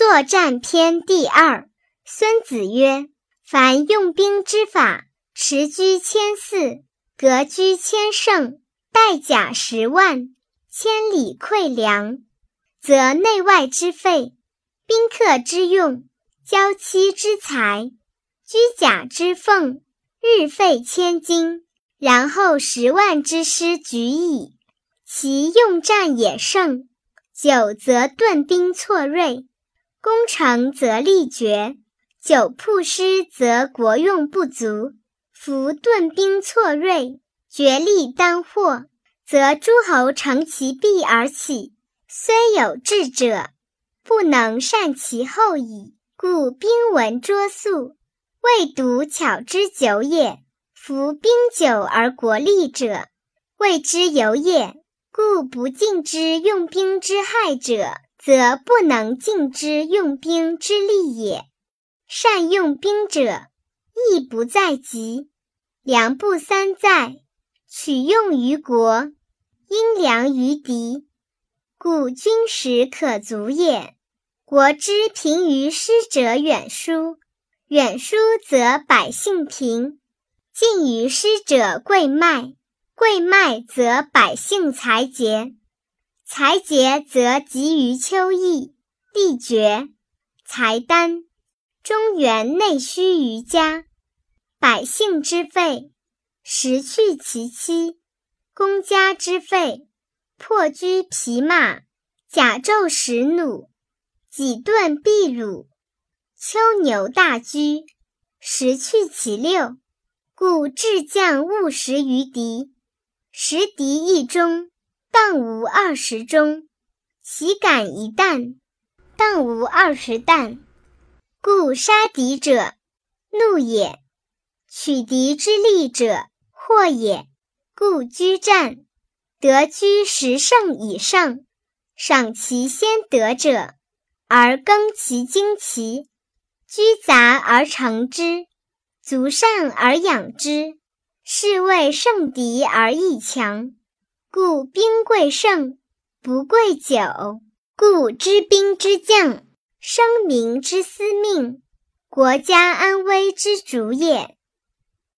作战篇第二。孙子曰：“凡用兵之法，持车千驷，革车千乘，带甲十万，千里馈粮，则内外之费，宾客之用，交期之财，居甲之奉，日费千金，然后十万之师举矣。其用战也胜。”久则顿兵错锐，攻城则力绝；久铺师则国用不足。夫顿兵错锐，决力单获，则诸侯乘其弊而起，虽有智者，不能善其后矣。故兵闻拙速，未独巧之久也。夫兵久而国利者，谓之有也。故不敬之用兵之害者，则不能尽之用兵之利也。善用兵者，义不在急。粮不三在，取用于国，因粮于敌，故军食可足也。国之贫于师者远疏，远疏则百姓贫；近于师者贵卖。贵卖则百姓财竭，财竭则急于秋意，地绝，财单，中原内需于家，百姓之费，食去其妻；公家之费，破居匹马，甲胄食弩，己盾必虏，丘牛大居，食去其六。故智将勿食于敌。食敌一中，当无二十中；其敢一弹，当无二十旦。故杀敌者，怒也；取敌之利者，祸也。故居战，得居十胜以上，赏其先得者，而更其精奇；居杂而成之，足善而养之。是谓胜敌而易强，故兵贵胜，不贵久。故知兵之将，生民之司命，国家安危之主也。